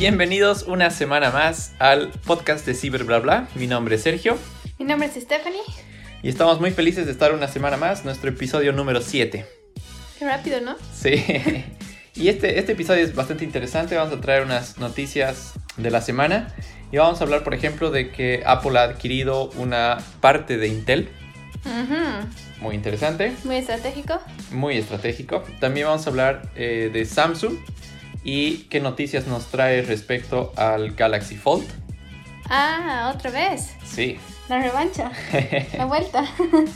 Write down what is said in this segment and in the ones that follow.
Bienvenidos una semana más al podcast de Ciber Bla Bla. Mi nombre es Sergio Mi nombre es Stephanie. y estamos muy felices de estar una semana más, nuestro episodio número 7. Qué rápido, ¿no? Sí. Y este, este episodio es bastante interesante. Vamos a traer unas noticias de la semana. Y vamos a hablar, por ejemplo, de que Apple ha adquirido una parte de Intel. Ujú. Muy interesante, Muy estratégico. muy estratégico. También vamos a hablar eh, de Samsung y qué noticias nos trae respecto al Galaxy Fold. Ah, otra vez. Sí. La revancha. La vuelta.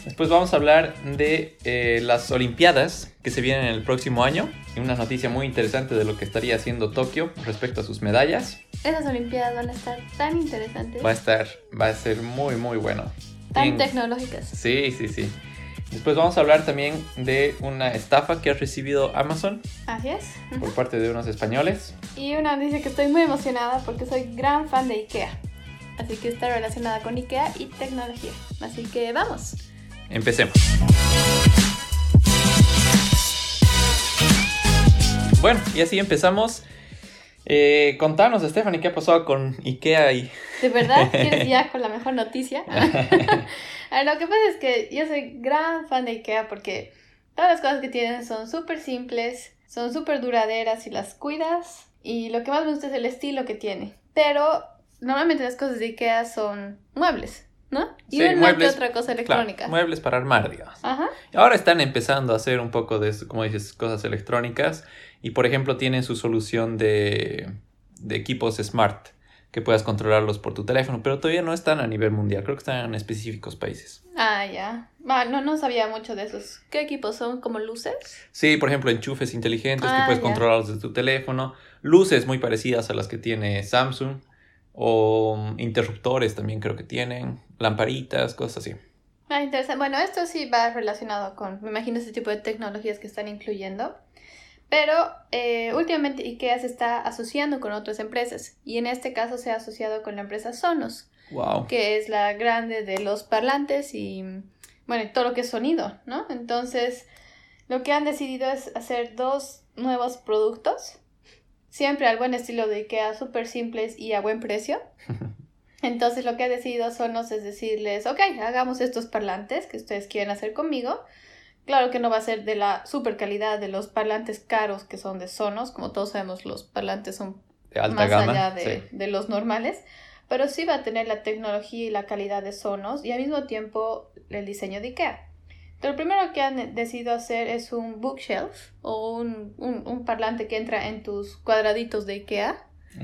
Después vamos a hablar de eh, las Olimpiadas que se vienen el próximo año. Y una noticia muy interesante de lo que estaría haciendo Tokio respecto a sus medallas. Esas Olimpiadas van a estar tan interesantes. Va a estar, va a ser muy, muy bueno. tan tecnológicas. Sí, sí, sí. Después vamos a hablar también de una estafa que ha recibido Amazon Así es. Por parte de unos españoles. Y una dice que estoy muy emocionada porque soy gran fan de IKEA. Así que está relacionada con IKEA y tecnología. Así que vamos. Empecemos. Bueno, y así empezamos. Eh, contanos, Stephanie, qué ha pasado con IKEA y... ¿De verdad quieres ya con la mejor noticia? Ver, lo que pasa es que yo soy gran fan de IKEA porque todas las cosas que tienen son súper simples, son súper duraderas y las cuidas. Y lo que más me gusta es el estilo que tiene. Pero normalmente las cosas de IKEA son muebles, ¿no? Y Sí, muebles, otra cosa Claro, electrónica. muebles para armar, digamos. Ajá. Ahora están empezando a hacer un poco de, como dices, cosas electrónicas. Y por ejemplo, tienen su solución de, de equipos smart que puedas controlarlos por tu teléfono, pero todavía no están a nivel mundial. Creo que están en específicos países. Ah, ya. Ah, no, no sabía mucho de esos. ¿Qué equipos son? ¿Como luces? Sí, por ejemplo, enchufes inteligentes que Ah, puedes ya. controlarlos desde tu teléfono. Luces muy parecidas a las que tiene Samsung. O mm, interruptores también creo que tienen. Lamparitas, cosas así. Ah, interesante. Bueno, esto sí va relacionado con, me imagino, ese tipo de tecnologías que están incluyendo. Pero eh, últimamente IKEA se está asociando con otras empresas y en este caso se ha asociado con la empresa Sonos, Wow. que es la grande de los parlantes y, bueno, todo lo que es sonido, ¿no? Entonces, lo que han decidido es hacer dos nuevos productos, siempre al buen estilo de IKEA, súper simples y a buen precio. Entonces lo que ha decidido Sonos es decirles, ok, hagamos estos parlantes que ustedes quieren hacer conmigo. Claro que no va a ser de la super calidad de los parlantes caros que son de Sonos, como todos sabemos los parlantes son de alta más gama. allá de, sí. de los normales, pero sí va a tener la tecnología y la calidad de Sonos y al mismo tiempo el diseño de IKEA. Entonces, lo primero que han decidido hacer es un bookshelf o un, un, un parlante que entra en tus cuadraditos de IKEA,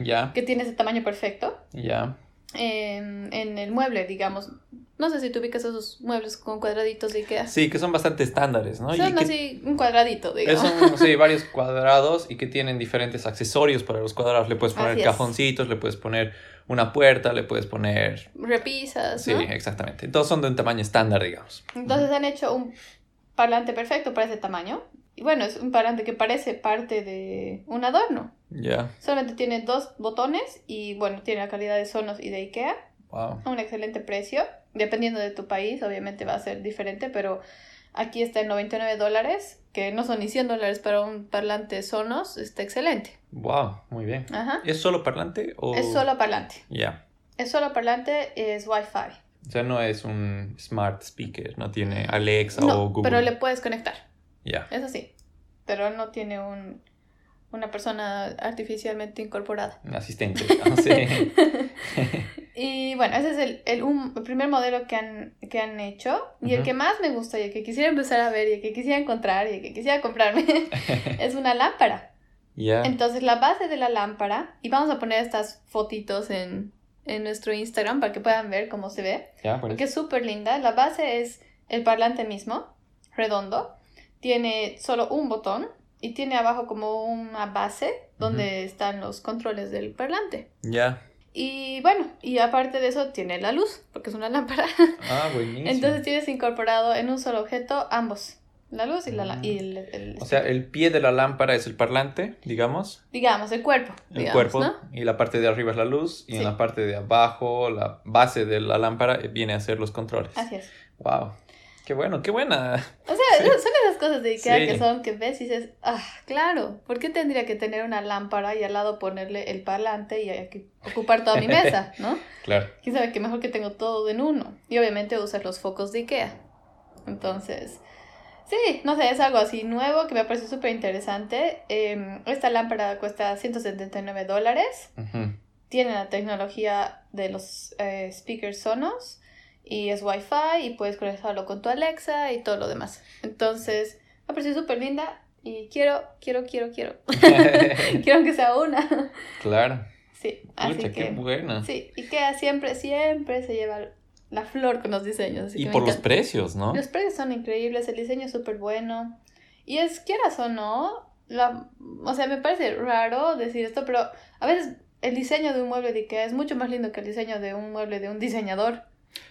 Ya, que tiene ese tamaño perfecto ya. En, en el mueble, digamos. No sé si tú ubicas esos muebles con cuadraditos de Ikea. Sí, que son bastante estándares, ¿no? Y Son que- así un cuadradito, Eh, digamos. Son sí, varios cuadrados y que tienen diferentes accesorios para los cuadrados. Le puedes poner cajoncitos, le puedes poner una puerta, le puedes poner... Repisas, Sí, ¿no? exactamente. Todos son de un tamaño estándar, digamos. Entonces han hecho un parlante perfecto para ese tamaño. Y bueno, es un parlante que parece parte de un adorno. Ya, Solamente tiene dos botones y bueno, tiene la calidad de Sonos y de Ikea. wow. A un excelente precio. Dependiendo de tu país, obviamente va a ser diferente, pero aquí está en 99 dólares, que no son ni 100 dólares para un parlante Sonos. Está excelente. Wow, muy bien. Ajá. ¿Es solo parlante o...? Es solo parlante. Ya. Es solo parlante, es Wi-Fi. O sea, no es un smart speaker, no tiene Alexa o Google. pero le puedes conectar. Ya. Eso sí. Pero no tiene un, una persona artificialmente incorporada. Un asistente, digamos, sí. Y bueno, ese es el, el, un- el primer modelo que han, que han hecho. Y el Ujú. que más me gusta y el que quisiera empezar a ver y el que quisiera encontrar y el que quisiera comprarme es una lámpara. Ya. Entonces la base de la lámpara, y vamos a poner estas fotitos en, en nuestro Instagram para que puedan ver cómo se ve. Bueno. Porque es súper linda. La base es el parlante mismo, redondo. Tiene solo un botón y tiene abajo como una base donde están los controles del parlante. Ya. Y bueno, y aparte de eso tiene la luz, porque es una lámpara. Ah, buenísimo. Entonces tienes incorporado en un solo objeto ambos, la luz y, la, y el, el- O sea, el pie de la lámpara es el parlante, digamos. digamos, el cuerpo. El digamos, cuerpo. ¿no? Y la parte de arriba es la luz. Y Sí. en la parte de abajo, la base de la lámpara eh, viene a ser los controles. Así es. Wow. Qué bueno, qué buena. O sea, Sí. son esas cosas de Ikea Sí. que son que ves y dices, ah, claro, ¿por qué tendría que tener una lámpara y al lado ponerle el parlante y aquí ocupar toda mi mesa, ¿no? Claro. Quién sabe que mejor que tengo todo en uno. Y obviamente usas los focos de Ikea. Entonces, sí, no sé, es algo así nuevo que me parece súper interesante. Em, esta lámpara cuesta 179 dólares. Ujú. Tiene la tecnología de los eh, speakers Sonos y es Wi-Fi y puedes conectarlo con tu Alexa y todo lo demás. Entonces, me parece súper linda y quiero, quiero, quiero, quiero. quiero que sea una. claro. Sí, así Pucha, qué que... buena. Sí, Ikea siempre, siempre se lleva la flor con los diseños. así Y que por los precios, ¿no? Los precios son increíbles, el diseño es súper bueno. Y es, quieras o no, la, o sea, me parece raro decir esto, pero a veces el diseño de un mueble de Ikea es mucho más lindo que el diseño de un mueble de un diseñador,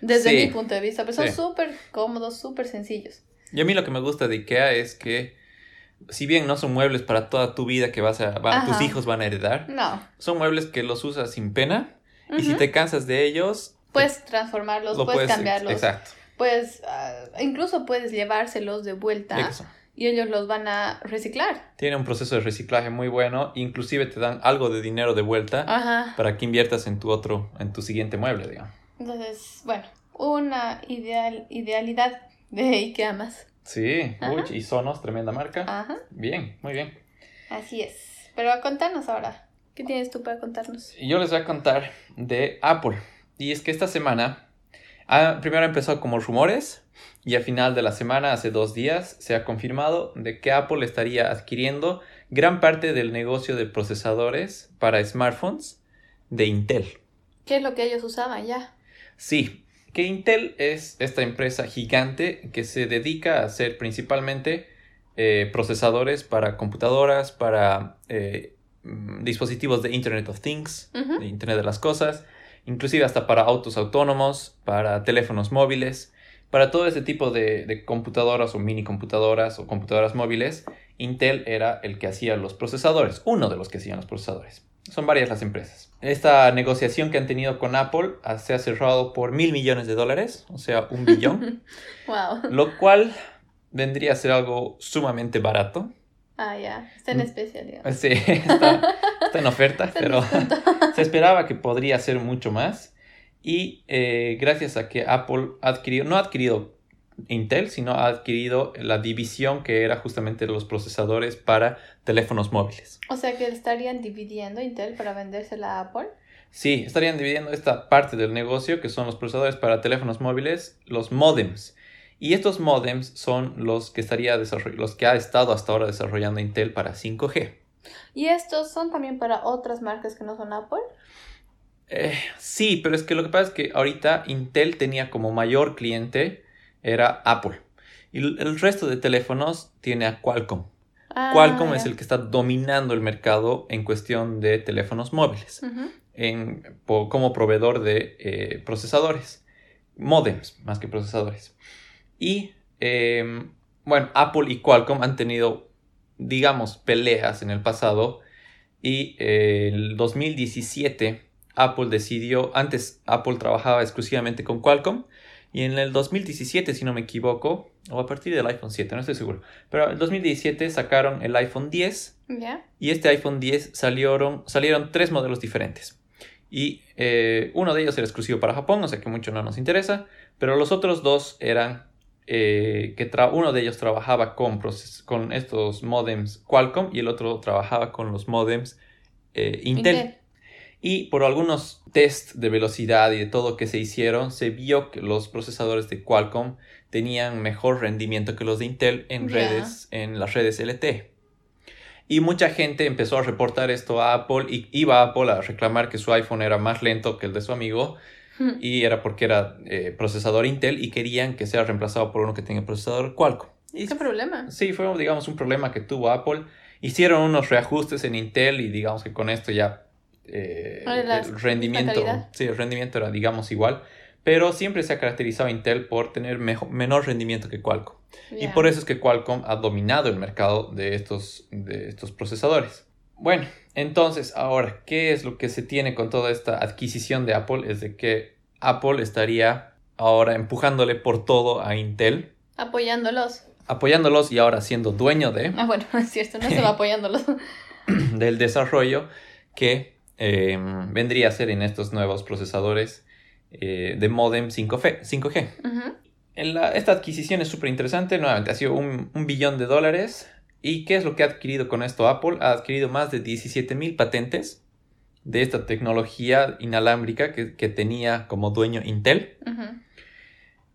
desde Sí. mi punto de vista, pero son Sí. súper cómodos, súper sencillos. Y a mí lo que me gusta de IKEA es que, si bien no son muebles para toda tu vida que vas a, van- tus hijos van a heredar, No. son muebles que los usas sin pena. Y si te cansas de ellos, Puedes transformarlos, lo puedes, puedes. cambiarlos, Exacto. puedes, ah, incluso puedes llevárselos de vuelta Eso. y ellos los van a reciclar. Tiene un proceso de reciclaje muy bueno. Inclusive te dan algo de dinero de vuelta Ajá. para que inviertas en tu otro, en tu siguiente mueble, digamos. Entonces, bueno, una ideal, idealidad de Ikea más. Sí, uy, y Sonos, tremenda marca. Ajá, Bien, muy bien. así es. Pero contanos ahora, ¿qué tienes tú para contarnos? Yo les voy a contar de Apple. Y es que esta semana, ah, primero empezó como rumores y al final de la semana, hace dos días, se ha confirmado de que Apple estaría adquiriendo gran parte del negocio de procesadores para smartphones de Intel. ¿Qué es lo que ellos usaban ya? Sí, que Intel es esta empresa gigante que se dedica a hacer principalmente eh, procesadores para computadoras, para eh, mm, dispositivos de Internet of Things, de Internet de las Cosas, inclusive hasta para autos autónomos, para teléfonos móviles, para todo ese tipo de, de computadoras o mini computadoras o computadoras móviles, Intel era el que hacía los procesadores, uno de los que hacían los procesadores. Son varias las empresas. Esta negociación que han tenido con Apple se ha cerrado por mil millones de dólares, o sea, un billón, Wow. lo cual vendría a ser algo sumamente barato. Ah, ya. Está en especial, digamos. Sí, está, está en oferta, Está pero se esperaba que podría ser mucho más. Y eh, gracias a que Apple ha adquirido, no ha adquirido Intel, sino ha adquirido la división que era justamente los procesadores para teléfonos móviles. O sea que estarían dividiendo Intel para vendérsela a Apple. Sí, estarían dividiendo esta parte del negocio que son los procesadores para teléfonos móviles, los modems. Y estos modems son los que estaría los que ha estado hasta ahora desarrollando Intel para 5G. ¿Y estos son también para otras marcas que no son Apple? Eh, sí, pero es que lo que pasa es que ahorita Intel tenía como mayor cliente era Apple. Y el resto de teléfonos tiene a Qualcomm. Ah, Qualcomm es el que está dominando el mercado en cuestión de teléfonos móviles, Ujú. en- po- como proveedor de eh, procesadores, modems más que procesadores. Y em, bueno, Apple y Qualcomm han tenido, digamos, peleas en el pasado. Y eh, el 2017 Apple decidió, antes Apple trabajaba exclusivamente con Qualcomm. Y en el 2017, si no me equivoco, o a partir del iPhone 7, no estoy seguro. Pero en el 2017 sacaron el iPhone 10 Ya. y este iPhone 10 salieron, salieron tres modelos diferentes. Y eh, uno de ellos era exclusivo para Japón, o sea que mucho no nos interesa. Pero los otros dos eran eh, que tra- uno de ellos trabajaba con, con estos modems Qualcomm y el otro trabajaba con los modems eh, Intel. Y por algunos test de velocidad y de todo que se hicieron, se vio que los procesadores de Qualcomm tenían mejor rendimiento que los de Intel en redes, en las redes LTE. Y mucha gente empezó a reportar esto a Apple y iba a Apple a reclamar que su iPhone era más lento que el de su amigo Ujú. y era porque era eh, procesador Intel y querían que sea reemplazado por uno que tenga procesador Qualcomm. Y ¿Qué problema? Sí, fue, digamos, un problema que tuvo Apple. Hicieron unos reajustes en Intel y digamos que con esto ya eh, el rendimiento, sí, el rendimiento era, digamos, igual. Pero siempre se ha caracterizado Intel por tener mejo- menor rendimiento que Qualcomm. Y por eso es que Qualcomm ha dominado el mercado de estos, de estos procesadores. Bueno, entonces, ahora, ¿qué es lo que se tiene con toda esta adquisición de Apple? Es de que Apple estaría ahora empujándole por todo a Intel Apoyándolos. apoyándolos y ahora siendo dueño de, Ah, bueno, es cierto, no se va apoyándolos. del desarrollo que eh, vendría a ser en estos nuevos procesadores eh, de modem 5G. 5G. Ujú. En la- esta adquisición es súper interesante, nuevamente ha sido un, un billón de dólares. ¿Y qué es lo que ha adquirido con esto Apple? Ha adquirido más de 17 mil patentes de esta tecnología inalámbrica que, que tenía como dueño Intel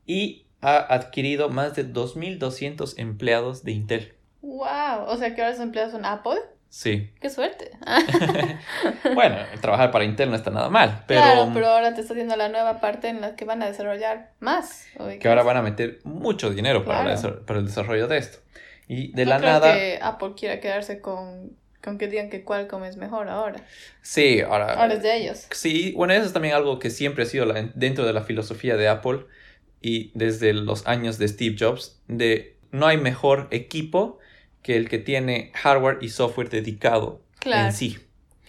y ha adquirido más de 2.200 empleados de Intel. Wow, o sea que ahora los empleados son Apple. Sí. Qué suerte. Bueno, trabajar para Intel no está nada mal, pero, claro, pero ahora te está haciendo la nueva parte en la que van a desarrollar más. que ahora van a meter mucho dinero para, la el desarrollo de esto. Y de No la creo nada... que Apple quiera quedarse con, con que digan que Qualcomm es mejor ahora. Sí, ahora... Ahora es de ellos. Sí, bueno, eso es también algo que siempre ha sido la- dentro de la filosofía de Apple y desde los años de Steve Jobs, de no hay mejor equipo que el que tiene hardware y software dedicado Claro. en sí.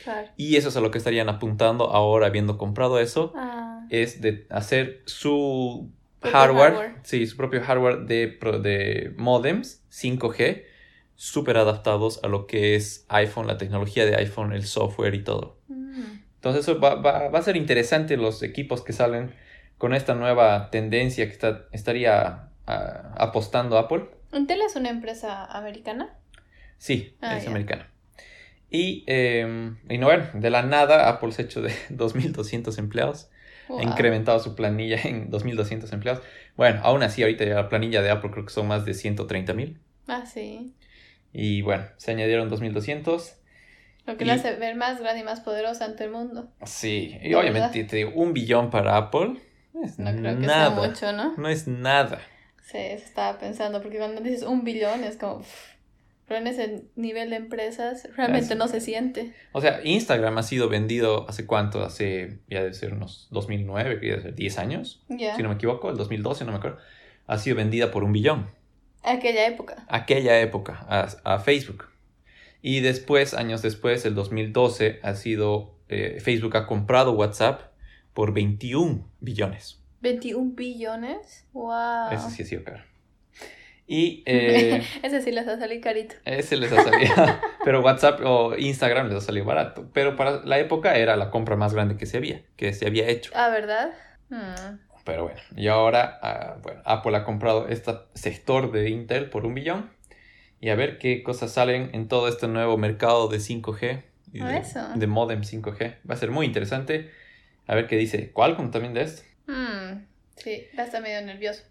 Claro. Y eso es a lo que estarían apuntando ahora, habiendo comprado eso, Ah, es de hacer su hardware, hardware. sí, su propio hardware de, pro- de modems 5G, súper adaptados a lo que es iPhone, la tecnología de iPhone, el software y todo. mm. Entonces eso va, va- va a ser interesante los equipos que salen con esta nueva tendencia que está, estaría ah, apostando Apple. ¿Intel es una empresa americana? Sí, Ah, es americana. Y, eh, y no, bueno, de la nada Apple se ha hecho de 2.200 empleados. Wow. Ha incrementado su planilla en 2.200 empleados. Bueno, aún así ahorita la planilla de Apple creo que son más de 130.000. Ah, sí. Y bueno, se añadieron 2.200. Lo que Y- le hace ver más grande y más poderosa ante el mundo. Sí, y ¿De obviamente te digo, un billón para Apple es No creo que nada. sea mucho, ¿no? No es nada. Sí, eso estaba pensando, porque cuando dices un billón es como... pero en ese nivel de empresas realmente no se siente. O sea, Instagram ha sido vendido hace cuánto, hace ya debe ser unos 2009, que debe ser 10 años, Ya. si no me equivoco, el 2012, no me acuerdo. Ha sido vendida por un billón. Aquella época. Aquella época, a, a Facebook. Y después, años después, el 2012, ha sido, eh, Facebook ha comprado WhatsApp por 21 billones. 21 billones. Wow. Ese sí ha sido caro. Y eh, Ese sí les va a salir carito. ese les ha salido, pero WhatsApp o Instagram les ha salido barato. Pero para la época era la compra más grande que se había, que se había hecho. Ah, ¿verdad? Hmm. Pero bueno, y ahora, ah, bueno, Apple ha comprado este sector de Intel por un billón. Y a ver qué cosas salen en todo este nuevo mercado de 5G y de, Eso. de modem 5G. Va a ser muy interesante. A ver qué dice Qualcomm también de esto. Sí, va a estar medio nervioso.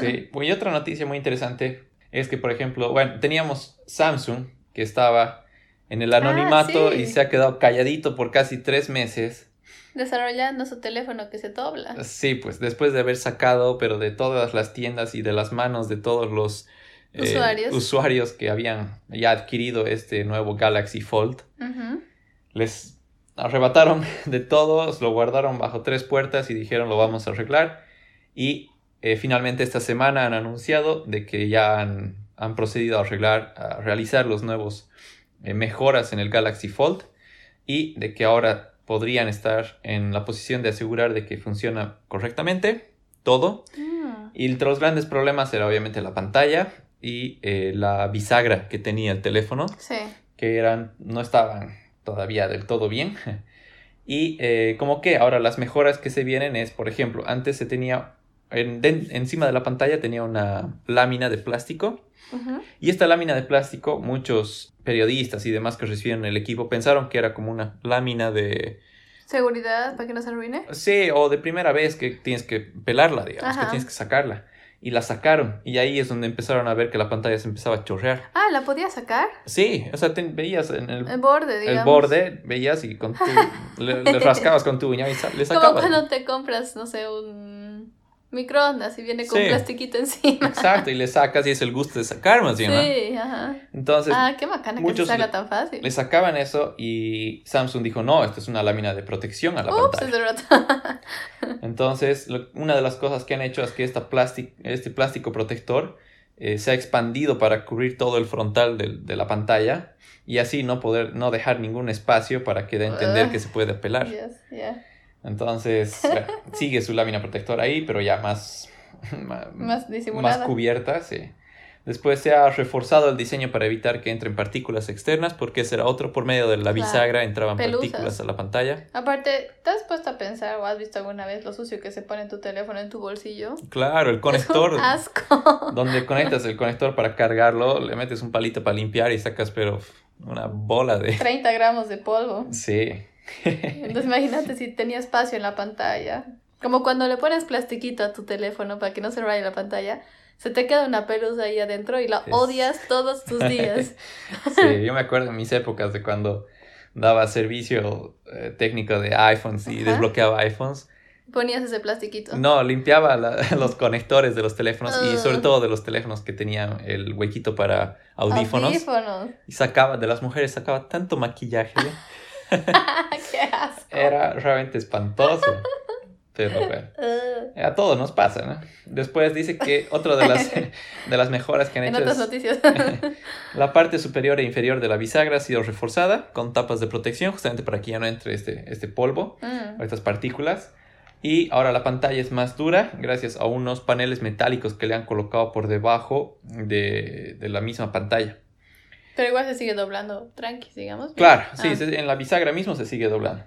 Sí, y otra noticia muy interesante es que, por ejemplo, bueno, teníamos Samsung que estaba en el anonimato sí. y se ha quedado calladito por casi tres meses. Desarrollando su teléfono que se dobla. Sí, pues después de haber sacado, pero de todas las tiendas y de las manos de todos los eh, Usuarios. usuarios que habían ya adquirido este nuevo Galaxy Fold, les arrebataron de todos, lo guardaron bajo tres puertas y dijeron lo vamos a arreglar. Y eh, finalmente esta semana han anunciado de que ya han, han procedido a arreglar, a realizar los nuevos eh, mejoras en el Galaxy Fold y de que ahora podrían estar en la posición de asegurar de que funciona correctamente todo. Mm. Y entre los grandes problemas era obviamente la pantalla y eh, la bisagra que tenía el teléfono Sí. que eran, no estaban todavía del todo bien. Y eh, como que ahora las mejoras que se vienen es, por ejemplo, antes se tenía, en- de- encima de la pantalla tenía una lámina de plástico. Y esta lámina de plástico, muchos periodistas y demás que recibieron el equipo pensaron que era como una lámina de... Seguridad para que no se arruine. Sí, o de primera vez que tienes que pelarla, digamos, que Ajá. tienes que sacarla. Y la sacaron. Y ahí es donde empezaron a ver que la pantalla se empezaba a chorrear. Ah, ¿la podía sacar? Sí, o sea, te- veías en el, El borde, digamos. el borde, veías y con tu, le, le rascabas con tu uña y sa- le Como sacabas. cuando te compras, no sé, un microondas y viene con Sí. plastiquito encima. Exacto, y le sacas y es el gusto de sacar más bien, ¿no? Sí, ajá. Entonces, Ah, qué bacana que se le- tan fácil. le sacaban eso y Samsung dijo, no, esto es una lámina de protección a la Ups, pantalla. es. Entonces, lo- una de las cosas que han hecho es que esta plástico, este plástico protector eh, se ha expandido para cubrir todo el frontal del- de, la pantalla y así no poder, no dejar ningún espacio para que dé a entender que se puede pelar. Yes, yeah. Entonces, bueno, sigue su lámina protectora ahí, pero ya más, Más disimulada. más cubierta, sí. Después se ha reforzado el diseño para evitar que entren partículas externas, porque ese era otro por medio de la bisagra entraban Pelusas. partículas a la pantalla. Aparte, ¿te has puesto a pensar o has visto alguna vez lo sucio que se pone tu teléfono en tu bolsillo? Claro, el conector, Es un asco. donde conectas el conector para cargarlo, le metes un palito para limpiar y sacas, pero una bola de... 30 gramos de polvo. Sí. Entonces imagínate si tenía espacio en la pantalla. Como cuando le pones plastiquito a tu teléfono para que no se raye la pantalla, se te queda una pelusa ahí adentro y la Es- odias todos tus días. Sí, yo me acuerdo en mis épocas de cuando daba servicio eh, técnico de iPhones y Ajá. desbloqueaba iPhones. Ponías ese plastiquito. No, limpiaba la- los conectores de los teléfonos y sobre Ah. todo de los teléfonos que tenían el huequito para audífonos. Audífonos. Y sacaba, de las mujeres sacaba tanto maquillaje. Qué asco. Era realmente espantoso. Pero bueno, a todos nos pasa, ¿no? Después dice que otra de las, de las mejoras que han en hecho otras es noticias. la parte superior e inferior de la bisagra ha sido reforzada con tapas de protección, justamente para que ya no entre este, este polvo Mm. o estas partículas. Y ahora la pantalla es más dura gracias a unos paneles metálicos que le han colocado por debajo de, de la misma pantalla. Pero igual se sigue doblando tranqui, digamos. Claro, sí, Ah. se- en la bisagra mismo se sigue doblando.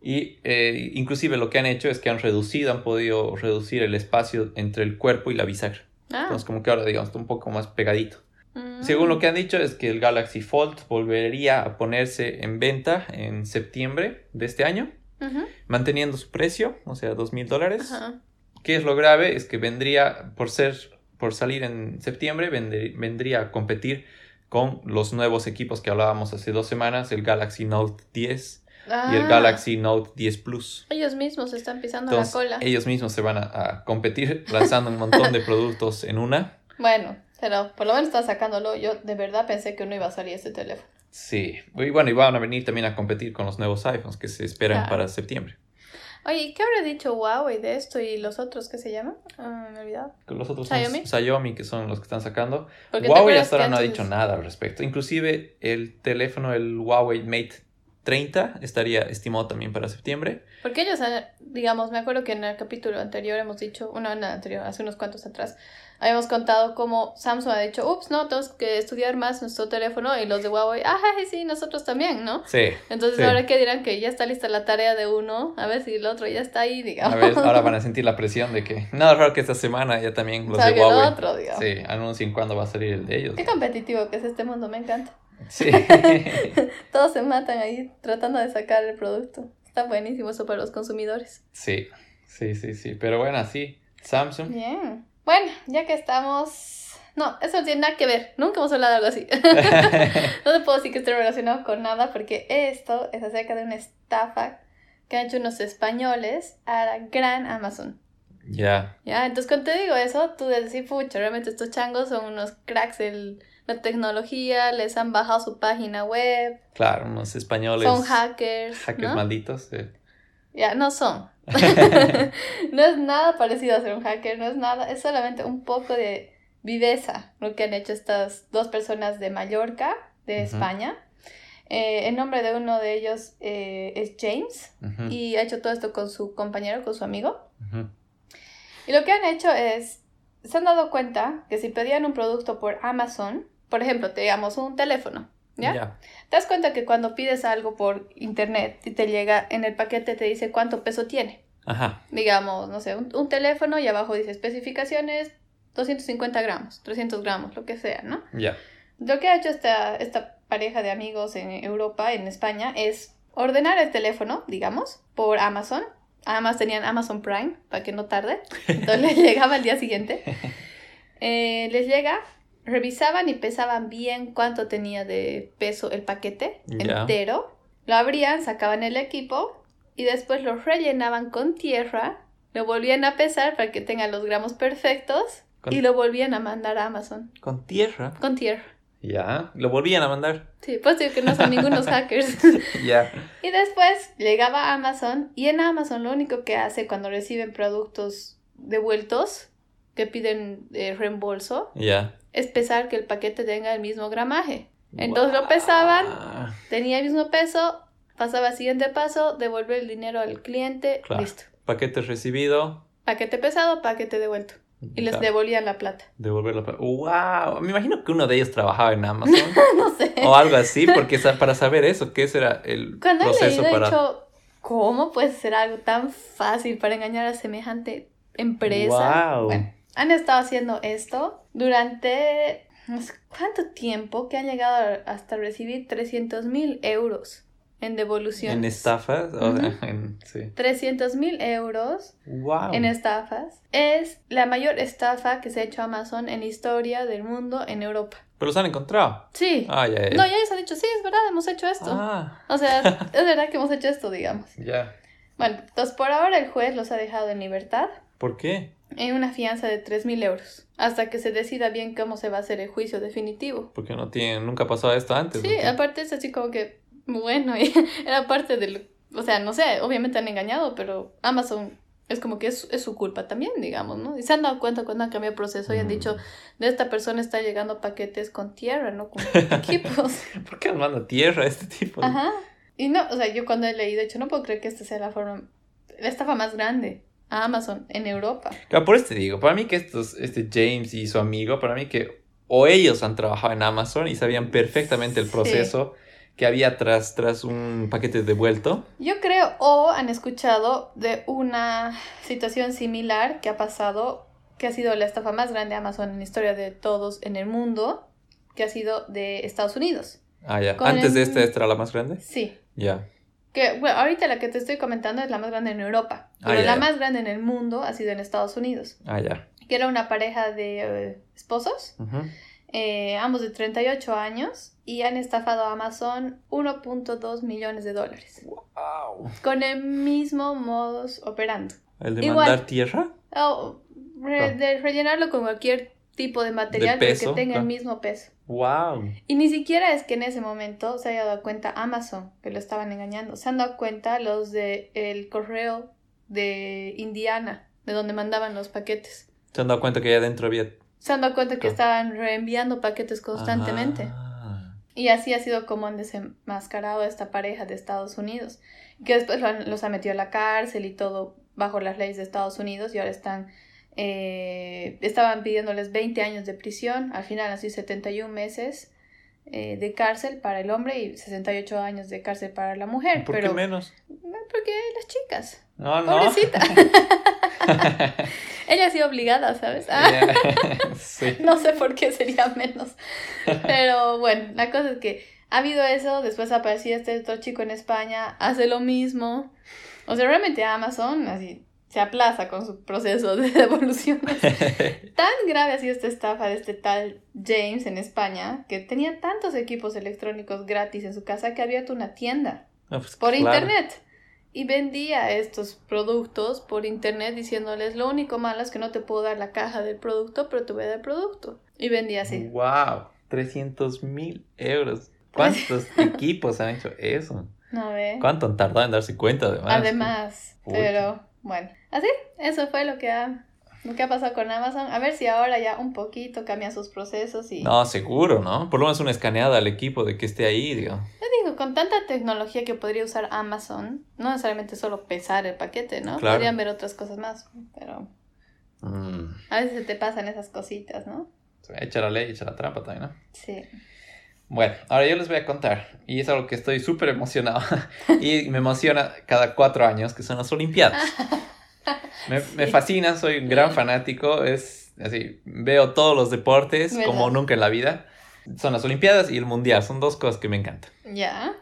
Y eh, inclusive lo que han hecho es que han reducido, han podido reducir el espacio entre el cuerpo y la bisagra. Ah. Entonces como que ahora digamos está un poco más pegadito. Mm. Según lo que han dicho es que el Galaxy Fold volvería a ponerse en venta en septiembre de este año, manteniendo su precio, o sea, dos mil dólares. ¿Qué es lo grave? Es que vendría, por ser, por salir en septiembre, vendría a competir con los nuevos equipos que hablábamos hace dos semanas, el Galaxy Note 10 y el Ah, Galaxy Note 10 Plus. Ellos mismos están pisando Entonces, la cola. ellos mismos se van a, a competir lanzando un montón de productos en una. Bueno, pero por lo menos está sacándolo. Yo de verdad pensé que no iba a salir este teléfono. Sí, y bueno, y van a venir también a competir con los nuevos iPhones que se esperan Claro. para septiembre. Oye, ¿qué habrá dicho Huawei de esto y los otros que se llaman? Ah, me he olvidado. Los otros son ¿Xiaomi? Xiaomi, que son los que están sacando. Porque ¿te Huawei hasta ahora no ha dicho nada al respecto. Inclusive el teléfono, el Huawei Mate 30, estaría estimado también para septiembre. Porque ellos, han- digamos, me acuerdo que en el capítulo anterior hemos dicho, en el anterior, hace unos cuantos atrás, habíamos contado cómo Samsung ha dicho, ups, no, tenemos que estudiar más nuestro teléfono y los de Huawei, ajá, sí, nosotros también, ¿no? Sí. Entonces, Sí. ahora que dirán que ya está lista la tarea de uno, a ver si el otro ya está ahí, digamos. A ver, ahora van a sentir la presión de que nada raro que esta semana ya también los de Salga el Huawei otro, digamos. sí, anuncien cuándo va a salir el de ellos. Qué competitivo que es este mundo, me encanta. Sí. Todos se matan ahí tratando de sacar el producto. Está buenísimo eso para los consumidores. sí, sí, sí, sí. Pero bueno, sí. Samsung. Bien. Bueno, ya que estamos... No, eso no tiene nada que ver. Nunca hemos hablado de algo así. no te puedo decir que esté relacionado con nada porque esto es acerca de una estafa que han hecho unos españoles a la gran Amazon. Ya. Ya, entonces cuando te digo eso, tú decir, pucha, realmente estos changos son unos cracks de la tecnología, les han bajado su página web, Claro, unos españoles. son hackers, hackers ¿no? malditos. sí. Ya, no son. no es nada parecido a ser un hacker, no es nada, es solamente un poco de viveza lo que han hecho estas dos personas de Mallorca, de. España. Eh, el nombre de uno de ellos eh, es James y ha hecho todo esto con su compañero, con su amigo. Y lo que han hecho es, se han dado cuenta que si pedían un producto por Amazon, por ejemplo, te digamos un teléfono, ¿ya? Ya. Te das cuenta que cuando pides algo por internet y te llega en el paquete te dice cuánto peso tiene. Ajá. Digamos, no sé, un, un teléfono y abajo dice especificaciones 250 gramos, 300 gramos, lo que sea, ¿no? Ya. Lo que ha hecho esta, esta pareja de amigos en Europa, en España, es ordenar el teléfono, digamos, por Amazon. Además tenían Amazon Prime, para que no tarde. Entonces les llegaba al día siguiente. Eh, les llega, revisaban y pesaban bien cuánto tenía de peso el paquete entero. Lo abrían, sacaban el equipo y después lo rellenaban con tierra. Lo volvían a pesar para que tenga los gramos perfectos Con- y lo volvían a mandar a Amazon Con tierra. con tierra. Ya. Lo volvían a mandar. Sí, pues digo que no son ningunos hackers. Ya. y después llegaba a Amazon y en Amazon lo único que hace cuando reciben productos devueltos que piden eh, reembolso Ya. es pesar que el paquete tenga el mismo gramaje. Entonces lo pesaban, tenía el mismo peso, pasaba al siguiente paso, devolver el dinero al cliente, Claro. listo. Paquete recibido. Paquete pesado, paquete devuelto. y les devolvían la plata. Devolver la plata. ¡Wow! Me imagino que uno de ellos trabajaba en Amazon no sé. o algo así, porque para saber eso, ¿qué será el Cuando he proceso leído he para. dicho, ¿cómo puede ser algo tan fácil para engañar a semejante empresa? ¡Wow! Bueno, han estado haciendo esto durante no sé cuánto tiempo que han llegado hasta recibir 300 mil euros en devoluciones. En estafas. Ujú. en- sí. 300 mil euros ¡Wow! en estafas. Es la mayor estafa que se ha hecho Amazon en la historia del mundo en Europa. Pero los han encontrado. Sí. Ah, ya, ya. No, ya ellos han dicho, sí, es verdad, hemos hecho esto. Ah, O sea, es verdad que hemos hecho esto, digamos. ya. Bueno, entonces por ahora el juez los ha dejado en libertad ¿Por qué? en una fianza de 3 mil euros, hasta que se decida bien cómo se va a hacer el juicio definitivo. Porque no tienen, nunca ha pasado esto antes. Sí, ¿o qué? aparte es así como que, bueno, era parte del, o sea, no sé, obviamente han engañado, pero Amazon es como que es, es su culpa también, digamos, ¿no? Y se han dado cuenta cuando han cambiado el proceso y han Mm. dicho, de esta persona está llegando paquetes con tierra, no con equipos. ¿Por qué manda tierra este tipo? Ajá. Y no, o sea, yo cuando he leído, he dicho, no puedo creer que esta sea la forma, la estafa más grande a Amazon en Europa. Claro, por eso te digo, para mí que estos, este James y su amigo, para mí que o ellos han trabajado en Amazon y sabían perfectamente el Sí. proceso que había tras, tras un paquete devuelto. Yo creo o han escuchado de una situación similar que ha pasado, que ha sido la estafa más grande de Amazon en la historia de todos en el mundo, que ha sido de Estados Unidos. Ah, ya. Con Antes de esta, esta era la más grande. Sí. Ya. Que, bueno, ahorita la que te estoy comentando es la más grande en Europa, Ah, pero ya, la ya. más grande en el mundo ha sido en Estados Unidos, Ah, ya. que era una pareja de eh, esposos, Ujú. eh, ambos de 38 años, y han estafado a Amazon 1.2 millones de dólares, Wow. con el mismo modus operando. ¿El de Igual. mandar tierra? O re- Ah. de rellenarlo con cualquier tipo de material De pero que tenga el mismo peso. Wow. Y ni siquiera es que en ese momento se haya dado cuenta Amazon que lo estaban engañando. Se han dado cuenta los de el correo de Indiana, de donde mandaban los paquetes. ¿Se han dado cuenta que ahí adentro había... Se han dado cuenta que estaban reenviando paquetes constantemente. Ah. Y así ha sido como han desenmascarado a esta pareja de Estados Unidos. Que después lo han- los ha metido a la cárcel y todo bajo las leyes de Estados Unidos y ahora están... eh, estaban pidiéndoles 20 años de prisión, al final así 71 meses eh, de cárcel para el hombre y 68 años de cárcel para la mujer. ¿Por pero qué menos? porque las chicas, No, no. pobrecita. Ella ha sido obligada, ¿sabes? Ah. Sí. No sé por qué sería menos. Pero bueno, la cosa es que ha habido eso, después aparecía este otro chico en España, hace lo mismo. O sea, realmente Amazon así se aplaza con su proceso de devoluciones. Tan grave ha sido esta estafa de este tal James en España, que tenía tantos equipos electrónicos gratis en su casa que ha abierto una tienda No, pues, por claro. internet. Y vendía estos productos por internet diciéndoles lo único malo es que no te puedo dar la caja del producto, pero te voy a dar el producto. Y vendía así. Wow. 300 mil euros. ¿Cuántos equipos han hecho eso? No ve. ¿Cuánto han tardado en darse cuenta además? Además, Uy. pero bueno, así, eso fue lo que ha lo que ha pasado con Amazon. A ver si ahora ya un poquito cambian sus procesos y No, seguro, ¿no? Por lo menos una escaneada al equipo de que esté ahí, digo. Yo digo, con tanta tecnología que podría usar Amazon, no necesariamente solo pesar el paquete, ¿no? Claro. Podrían ver otras cosas más, pero Mm. a veces se te pasan esas cositas, ¿no? Echa la ley, echa la trampa también, ¿no? Sí. Bueno, ahora yo les voy a contar, y es algo que estoy súper emocionado, y me emociona cada cuatro años, que son las Olimpiadas. Me, me fascina, soy un gran fanático, es así, veo todos los deportes ¿Verdad? como nunca en la vida. Son las Olimpiadas y el Mundial, son dos cosas que me encantan. Ya.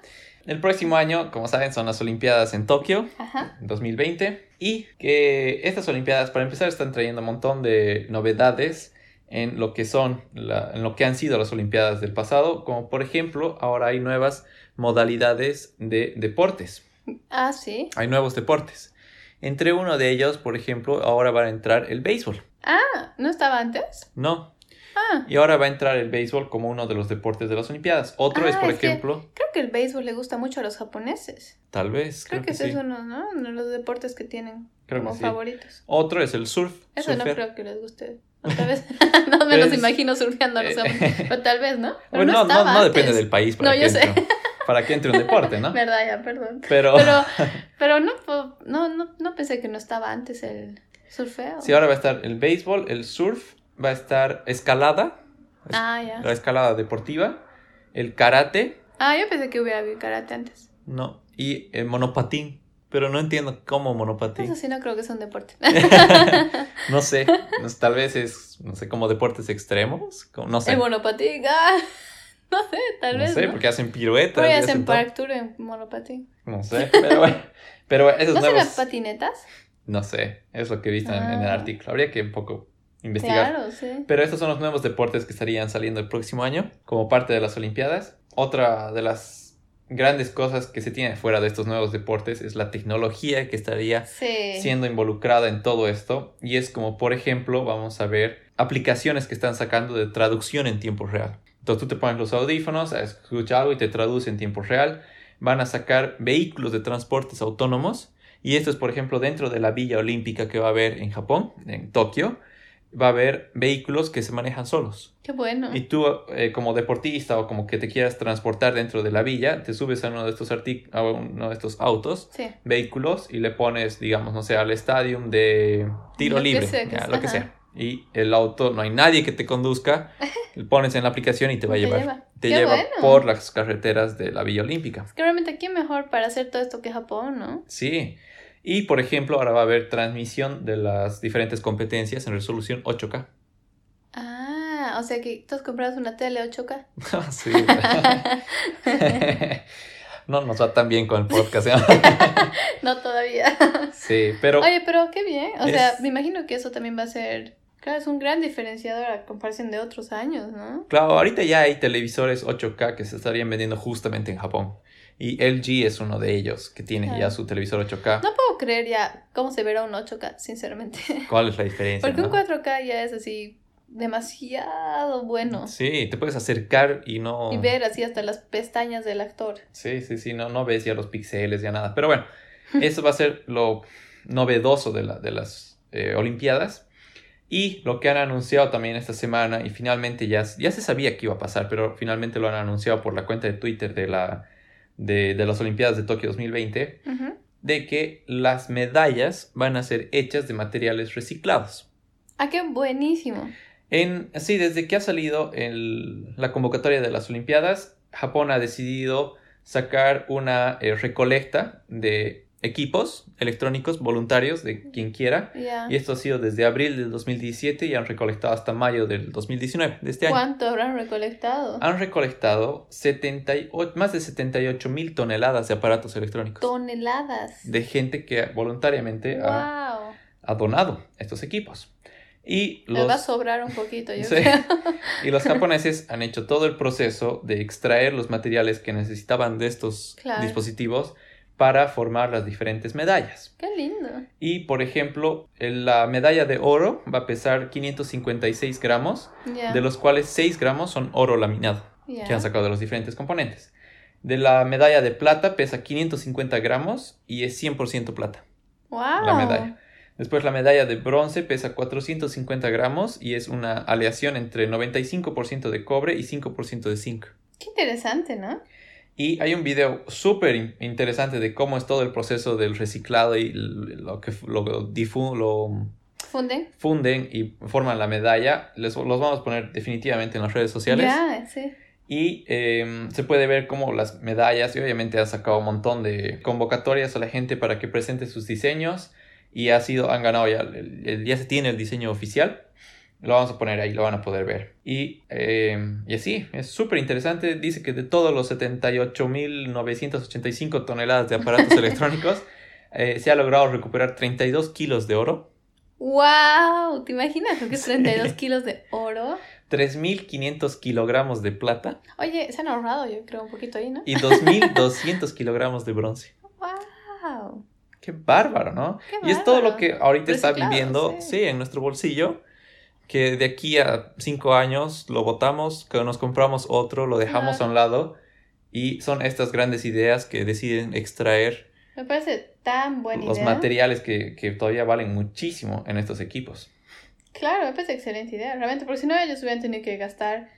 El próximo año, como saben, son las Olimpiadas en Tokio, Ajá. 2020 y que estas Olimpiadas para empezar están trayendo un montón de novedades en lo que son la- en lo que han sido las Olimpiadas del pasado como por ejemplo ahora hay nuevas modalidades de deportes Ah, sí. hay nuevos deportes entre uno de ellos por ejemplo ahora va a entrar el béisbol Ah, ¿no estaba antes? no Ah, y ahora va a entrar el béisbol como uno de los deportes de las Olimpiadas otro es Ah, por es que- ejemplo creo que el béisbol le gusta mucho a los japoneses. tal vez Creo, creo, que, que, sí es uno, ¿no? Uno de los deportes que tienen Creo como que sí. favoritos. otro es el surf Eso no creo que les guste. Otra vez. no me los imagino surfeando a los eh, japoneses. Pero tal vez, ¿no? Pero Bueno, no, no, no depende del país para, No, yo sé. Para que entre un deporte, ¿no? Verdad, ya, perdón. Pero, Pero, pero no, no, no, no pensé que no estaba antes el... Surfeo. Sí, ahora va a estar el béisbol, el surf, va a estar escalada, Ah, ya. la escalada deportiva, el karate, Ah, yo pensé que hubiera habido karate antes. no, y el monopatín. Pero no entiendo cómo monopatín. Eso sí no creo que sea un deporte. No sé, sé, tal vez es, no sé, como deportes extremos, no sé. El monopatín, ah, no sé, tal No vez. sé, ¿no? porque hacen piruetas. Hacen hacen todo. park tour en monopatín. No sé, pero bueno. Pero esos ¿No serán nuevos. patinetas? No sé, es lo que he visto en, en el Ah. artículo. Habría que un poco investigar. Claro, sí. Pero estos son los nuevos deportes que estarían saliendo el próximo año como parte de las Olimpiadas. Otra de las grandes cosas que se tiene fuera de estos nuevos deportes es la tecnología que estaría Sí. siendo involucrada en todo esto. Y es como, por ejemplo, vamos a ver aplicaciones que están sacando de traducción en tiempo real. Entonces tú te pones los audífonos, escuchas algo y te traduce en tiempo real. Van a sacar vehículos de transportes autónomos. Y esto es, por ejemplo, dentro de la Villa Olímpica que va a haber en Japón, en Tokio. Va a haber vehículos que se manejan solos. Qué bueno. Y tú, eh, como deportista o como que te quieras transportar dentro de la villa, te subes a uno de estos, a uno de estos autos Sí. vehículos y le pones, digamos, no sé, al estadio de tiro Lo que libre, sea que ya, lo que sea. Y el auto, no hay nadie que te conduzca, pones en la aplicación y te va a Te llevar. lleva. Te lleva bueno. por las carreteras de la Villa Olímpica. Es que realmente aquí mejor para hacer todo esto que Japón, ¿no? Sí. Y, por ejemplo, ahora va a haber transmisión de las diferentes competencias en resolución 8K. Ah, o sea que tú has comprado una tele 8K. sí. no nos va tan bien con el podcast. ¿eh? no todavía. sí, pero... Oye, pero qué bien. O sea, me imagino que eso también va a ser. Claro, es un gran diferenciador a comparación de otros años, ¿no? Claro, ahorita ya hay televisores 8K que se estarían vendiendo justamente en Japón. Y LG es uno de ellos que tiene ya Claro. su televisor 8K. No puedo creer ya cómo se verá un 8K, sinceramente. ¿Cuál es la diferencia? Porque un no? 4K ya es así demasiado bueno. Sí, te puedes acercar y no... Y ver así hasta las pestañas del actor. Sí, sí, sí, no, no ves ya los píxeles, ya nada. Pero bueno, eso va a ser lo novedoso de, la, de las eh, Olimpiadas. Y lo que han anunciado también esta semana, y finalmente ya, ya se sabía que iba a pasar, pero finalmente lo han anunciado por la cuenta de Twitter de, la, de, de las Olimpiadas de Tokio 2020, Ujú. de que las medallas van a ser hechas de materiales reciclados. Ah, qué buenísimo. En, sí, desde que ha salido el- la convocatoria de las Olimpiadas, Japón ha decidido sacar una eh, recolecta de equipos electrónicos voluntarios de quien quiera. Ya. Y esto ha sido desde abril del 2017 y han recolectado hasta mayo del 2019, de este año. ¿Cuánto habrán recolectado? Han recolectado 78, más de 78 mil toneladas de aparatos electrónicos. Toneladas. de gente que voluntariamente ha, Wow. ha donado estos equipos. Y Les va a los, sobrar un poquito, yo Sí. creo. y los japoneses han hecho todo el proceso de extraer los materiales que necesitaban de estos Claro. dispositivos para formar las diferentes medallas. Qué lindo. Y, por ejemplo, la medalla de oro va a pesar 556 gramos, de los cuales 6 gramos son oro laminado, que han sacado de los diferentes componentes. De la medalla de plata pesa 550 gramos y es 100% plata Wow. la medalla. Después la medalla de bronce pesa 450 gramos y es una aleación entre 95% de cobre y 5% de zinc. Qué interesante, ¿no? Y hay un video súper in- interesante de cómo es todo el proceso del reciclado y lo que lo, difu- lo Funden. funden y forman la medalla. Les, los vamos a poner definitivamente en las redes sociales. Ya, sí. Y eh, se puede ver cómo las medallas, y obviamente han sacado un montón de convocatorias a la gente para que presente sus diseños. Y ha sido, han ganado ya, el- el- ya se tiene el diseño oficial. Lo vamos a poner ahí, lo van a poder ver. Y, eh, y así, es súper interesante. Dice que de todos los 78.985 toneladas de aparatos electrónicos, eh, se ha logrado recuperar 32 kilos de oro, ¡Wow! ¿Te imaginas lo que es Sí. 32 kilos de oro? 3.500 kilogramos de plata Oye, se han ahorrado, yo creo, un poquito ahí, ¿no? y 2.200 kilogramos de bronce. ¡Wow! Qué bárbaro, ¿no? Qué y es todo lo que ahorita está viviendo, sí. sí. en nuestro bolsillo, que de aquí a cinco años lo botamos, que nos compramos otro, lo dejamos Claro. a un lado, y son estas grandes ideas que deciden extraer Me parece tan buena los idea. materiales que, que todavía valen muchísimo en estos equipos. Claro, me parece excelente idea, realmente, porque si no ellos hubieran tenido que gastar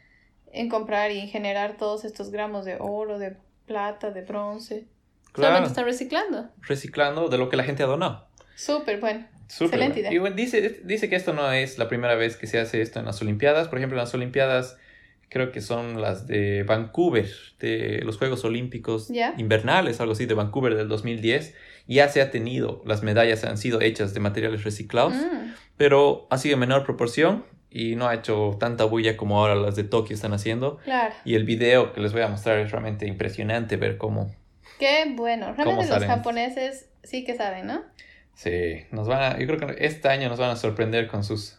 en comprar y generar todos estos gramos de oro, de plata, de bronce. Claro, Solamente están reciclando. reciclando de lo que la gente ha donado. Súper bueno. Súper Excelente idea. Y bueno, dice, dice que esto no es la primera vez que se hace esto en las Olimpiadas. Por ejemplo, en las Olimpiadas creo que son las de Vancouver, de los Juegos Olímpicos Ya. invernales, algo así, de Vancouver del 2010. Ya se ha tenido, las medallas han sido hechas de materiales reciclados, Mm, pero ha sido en menor proporción y no ha hecho tanta bulla como ahora las de Tokio están haciendo. claro. Y el video que les voy a mostrar es realmente impresionante ver cómo Qué bueno. ¿Cómo Realmente los japoneses sí que saben, ¿no? Sí, nos van a, yo creo que este año nos van a sorprender con sus,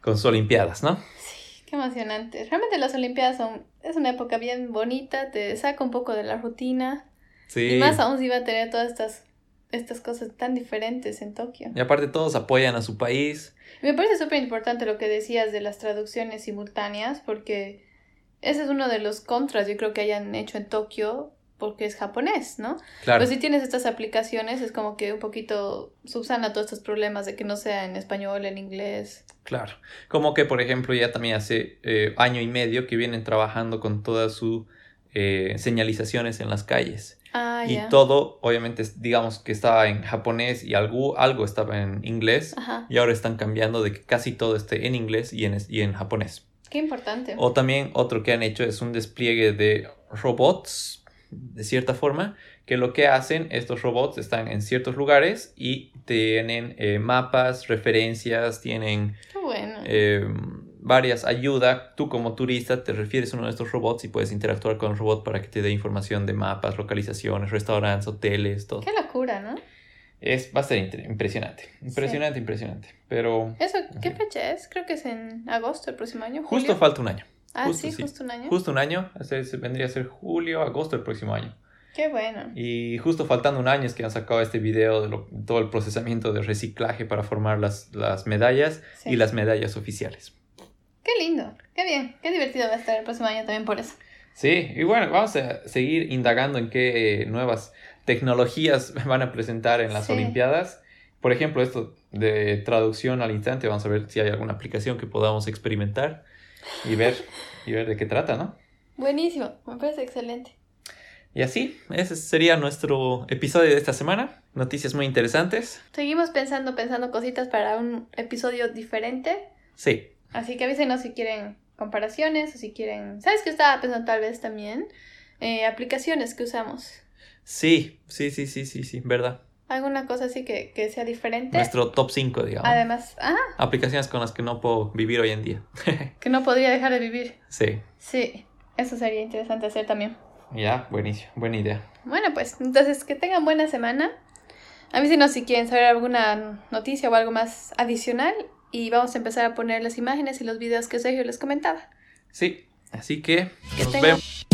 con sus Olimpiadas, ¿no? Sí, qué emocionante. Realmente las Olimpiadas son, es una época bien bonita, te saca un poco de la rutina. Sí. Y más aún si va a tener todas estas, estas cosas tan diferentes en Tokio. Y aparte todos apoyan a su país. Y Me parece súper importante lo que decías de las traducciones simultáneas, porque ese es uno de los contras, yo creo que hayan hecho en Tokio, porque es japonés, ¿no? Claro. Pues si tienes estas aplicaciones, es como que un poquito subsana todos estos problemas de que no sea en español, en inglés. Claro. Como que, por ejemplo, ya también hace eh, año y medio que vienen trabajando con todas sus eh, señalizaciones en las calles. Ah, y todo, obviamente, digamos que estaba en japonés y algo, algo estaba en inglés. Ajá, Y ahora están cambiando de que casi todo esté en inglés y en, y en japonés. qué importante. O también otro que han hecho es un despliegue de robots, de cierta forma, que lo que hacen, estos robots están en ciertos lugares y tienen eh, mapas, referencias, tienen bueno. eh, varias ayudas. Tú como turista te refieres a uno de estos robots y puedes interactuar con el robot para que te dé información de mapas, localizaciones, restaurantes, hoteles, todo. Qué locura, ¿no? Es, va a ser impresionante, impresionante, impresionante. Pero ¿Eso qué fecha es? Creo que es en agosto el próximo año. justo falta un año. Ah, justo, sí, sí. justo un año. Justo un año, vendría a ser julio, agosto del próximo año. Qué bueno. Y justo faltando un año es que han sacado este video de lo- todo el procesamiento de reciclaje para formar las, las medallas Sí. y las medallas oficiales. Qué lindo. Qué bien. Qué divertido va a estar el próximo año también por eso. Sí, y bueno, vamos a seguir indagando en qué eh, nuevas tecnologías van a presentar en las Sí. Olimpiadas. Por ejemplo, esto de traducción al instante, vamos a ver si hay alguna aplicación que podamos experimentar y ver, y ver de qué trata, ¿no? Buenísimo. Me parece excelente. Y así, ese sería nuestro episodio de esta semana. Noticias muy interesantes. Seguimos pensando, pensando cositas para un episodio diferente. Sí, Así que avísenos si quieren comparaciones o si quieren... ¿Sabes qué estaba pensando tal vez también? Eh, aplicaciones que usamos. sí, sí, sí, sí, sí, sí, verdad. Alguna cosa así que, que sea diferente. Nuestro top 5, digamos. Además, ah, Aplicaciones con las que no puedo vivir hoy en día. que no podría dejar de vivir. sí, Sí, eso sería interesante hacer también. ya, buenísimo, buena idea. Bueno, pues entonces que tengan buena semana. Avísenos si quieren saber alguna noticia o algo más adicional. Y vamos a empezar a poner las imágenes y los videos que Sergio les comentaba. Sí, así que Que nos tengan- vemos.